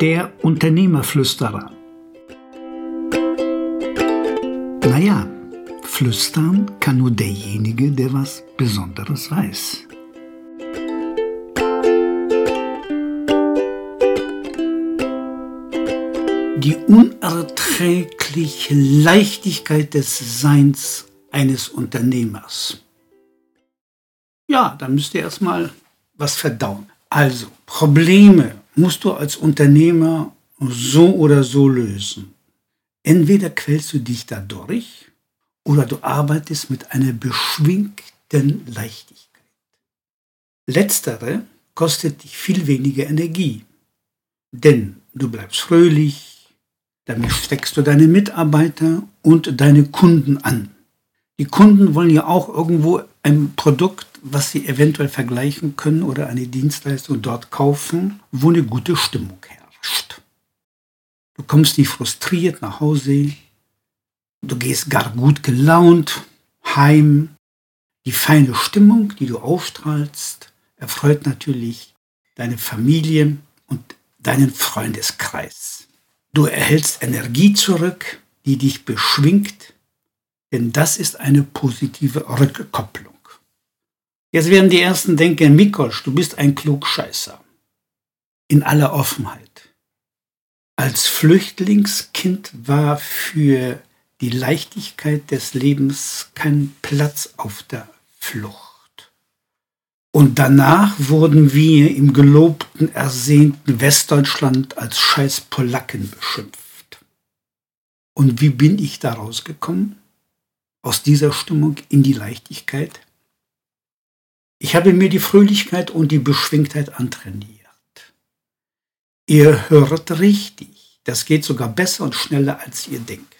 Der Unternehmerflüsterer. Naja, flüstern kann nur derjenige, der was Besonderes weiß. Die unerträgliche Leichtigkeit des Seins eines Unternehmers. Ja, da müsst ihr erstmal was verdauen. Also, Probleme musst du als Unternehmer so oder so lösen. Entweder quälst du dich dadurch oder du arbeitest mit einer beschwingten Leichtigkeit. Letztere kostet dich viel weniger Energie, denn du bleibst fröhlich, damit steckst du deine Mitarbeiter und deine Kunden an. Die Kunden wollen ja auch irgendwo ein Produkt, was sie eventuell vergleichen können oder eine Dienstleistung dort kaufen, wo eine gute Stimmung herrscht. Du kommst nicht frustriert nach Hause, du gehst gar gut gelaunt heim. Die feine Stimmung, die du ausstrahlst, erfreut natürlich deine Familie und deinen Freundeskreis. Du erhältst Energie zurück, die dich beschwingt denn das ist eine positive Rückkopplung. Jetzt werden die Ersten denken, Mikosch, du bist ein Klugscheißer. In aller Offenheit. Als Flüchtlingskind war für die Leichtigkeit des Lebens kein Platz auf der Flucht. Und danach wurden wir im gelobten, ersehnten Westdeutschland als scheiß Polacken beschimpft. Und wie bin ich da rausgekommen? Aus dieser Stimmung in die Leichtigkeit. Ich habe mir die Fröhlichkeit und die Beschwingtheit antrainiert. Ihr hört richtig, das geht sogar besser und schneller, als ihr denkt.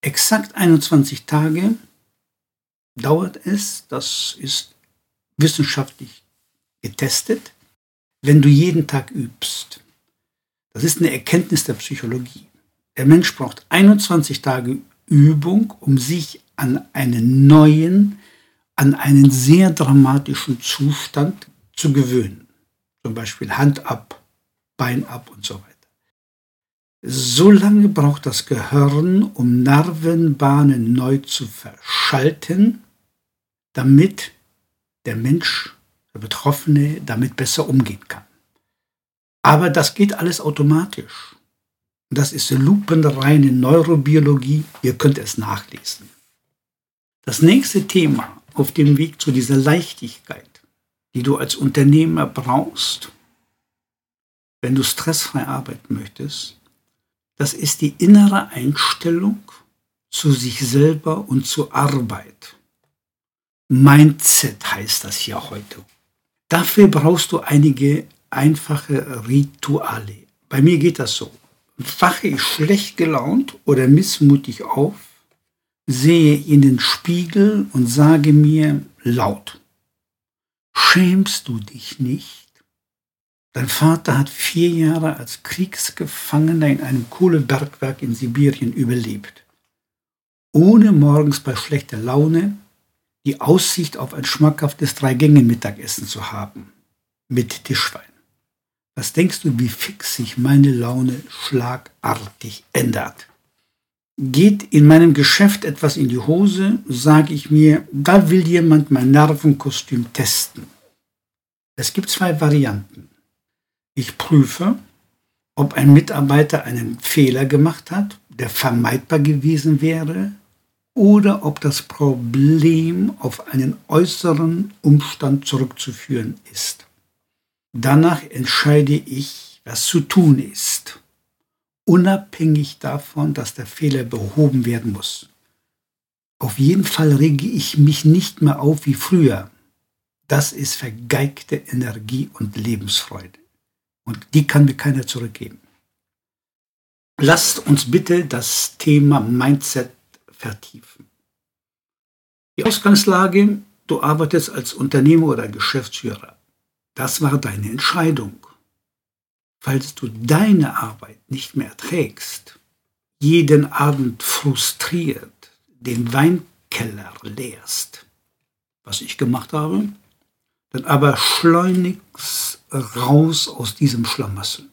Exakt 21 Tage dauert es, das ist wissenschaftlich getestet, wenn du jeden Tag übst. Das ist eine Erkenntnis der Psychologie. Der Mensch braucht 21 Tage Übung, um sich an einen neuen, an einen sehr dramatischen Zustand zu gewöhnen. Zum Beispiel Hand ab, Bein ab und so weiter. So lange braucht das Gehirn, um Nervenbahnen neu zu verschalten, damit der Mensch, der Betroffene, damit besser umgehen kann. Aber das geht alles automatisch. Das ist lupenreine Neurobiologie. Ihr könnt es nachlesen. Das nächste Thema auf dem Weg zu dieser Leichtigkeit, die du als Unternehmer brauchst, wenn du stressfrei arbeiten möchtest, das ist die innere Einstellung zu sich selber und zur Arbeit. Mindset heißt das hier heute. Dafür brauchst du einige einfache Rituale. Bei mir geht das so wache ich schlecht gelaunt oder missmutig auf, sehe in den Spiegel und sage mir laut, schämst du dich nicht? Dein Vater hat vier Jahre als Kriegsgefangener in einem Kohlebergwerk in Sibirien überlebt. Ohne morgens bei schlechter Laune die Aussicht auf ein schmackhaftes Drei-Gänge-Mittagessen zu haben. Mit Tischwein. Was denkst du, wie fix sich meine Laune schlagartig ändert? Geht in meinem Geschäft etwas in die Hose, sage ich mir, da will jemand mein Nervenkostüm testen. Es gibt zwei Varianten. Ich prüfe, ob ein Mitarbeiter einen Fehler gemacht hat, der vermeidbar gewesen wäre, oder ob das Problem auf einen äußeren Umstand zurückzuführen ist. Danach entscheide ich, was zu tun ist, unabhängig davon, dass der Fehler behoben werden muss. Auf jeden Fall rege ich mich nicht mehr auf wie früher. Das ist vergeigte Energie und Lebensfreude. Und die kann mir keiner zurückgeben. Lasst uns bitte das Thema Mindset vertiefen. Die Ausgangslage, du arbeitest als Unternehmer oder Geschäftsführer. Das war deine Entscheidung. Falls du deine Arbeit nicht mehr erträgst, jeden Abend frustriert den Weinkeller leerst, was ich gemacht habe, dann aber schleunigst raus aus diesem Schlamassel.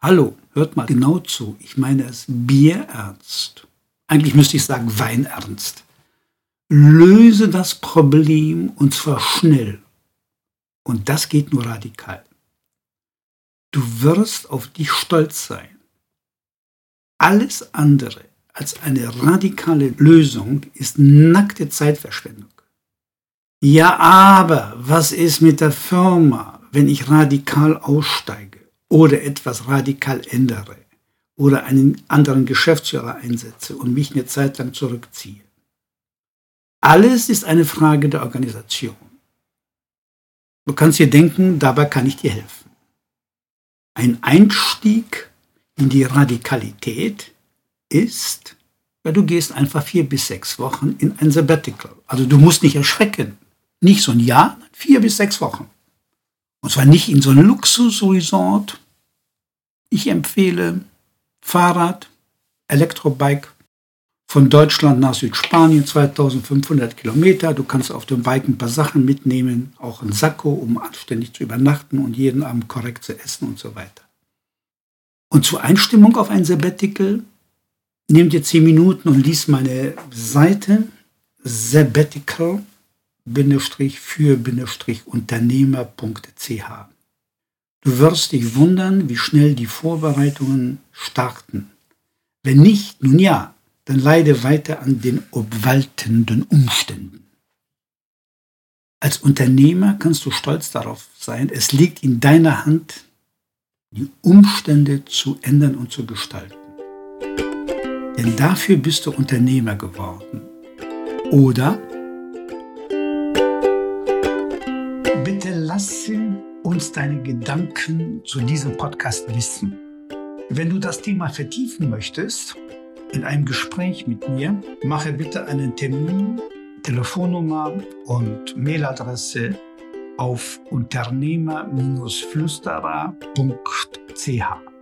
Hallo, hört mal genau zu. Ich meine es bierernst. Eigentlich müsste ich sagen weinernst. Löse das Problem und zwar schnell. Und das geht nur radikal. Du wirst auf dich stolz sein. Alles andere als eine radikale Lösung ist nackte Zeitverschwendung. Ja, aber was ist mit der Firma, wenn ich radikal aussteige oder etwas radikal ändere oder einen anderen Geschäftsführer einsetze und mich eine Zeit lang zurückziehe? Alles ist eine Frage der Organisation. Du kannst dir denken, dabei kann ich dir helfen. Ein Einstieg in die Radikalität ist, ja, du gehst einfach vier bis sechs Wochen in ein Sabbatical. Also du musst nicht erschrecken. Nicht so ein Jahr, vier bis sechs Wochen. Und zwar nicht in so ein Luxusresort. Ich empfehle Fahrrad, Elektrobike von Deutschland nach Südspanien, 2500 Kilometer. Du kannst auf dem Bike ein paar Sachen mitnehmen, auch ein Sakko, um anständig zu übernachten und jeden Abend korrekt zu essen und so weiter. Und zur Einstimmung auf ein Sabbatical nimm dir zehn Minuten und lies meine Seite sabbatical-für-unternehmer.ch. Du wirst dich wundern, wie schnell die Vorbereitungen starten. Wenn nicht, nun ja, dann leide weiter an den obwaltenden Umständen. Als Unternehmer kannst du stolz darauf sein, es liegt in deiner Hand, die Umstände zu ändern und zu gestalten. Denn dafür bist du Unternehmer geworden. Oder bitte lasse uns deine Gedanken zu diesem Podcast wissen. Wenn du das Thema vertiefen möchtest, in einem Gespräch mit mir, mache bitte einen Termin, Telefonnummer und Mailadresse auf unternehmer-flüsterer.ch.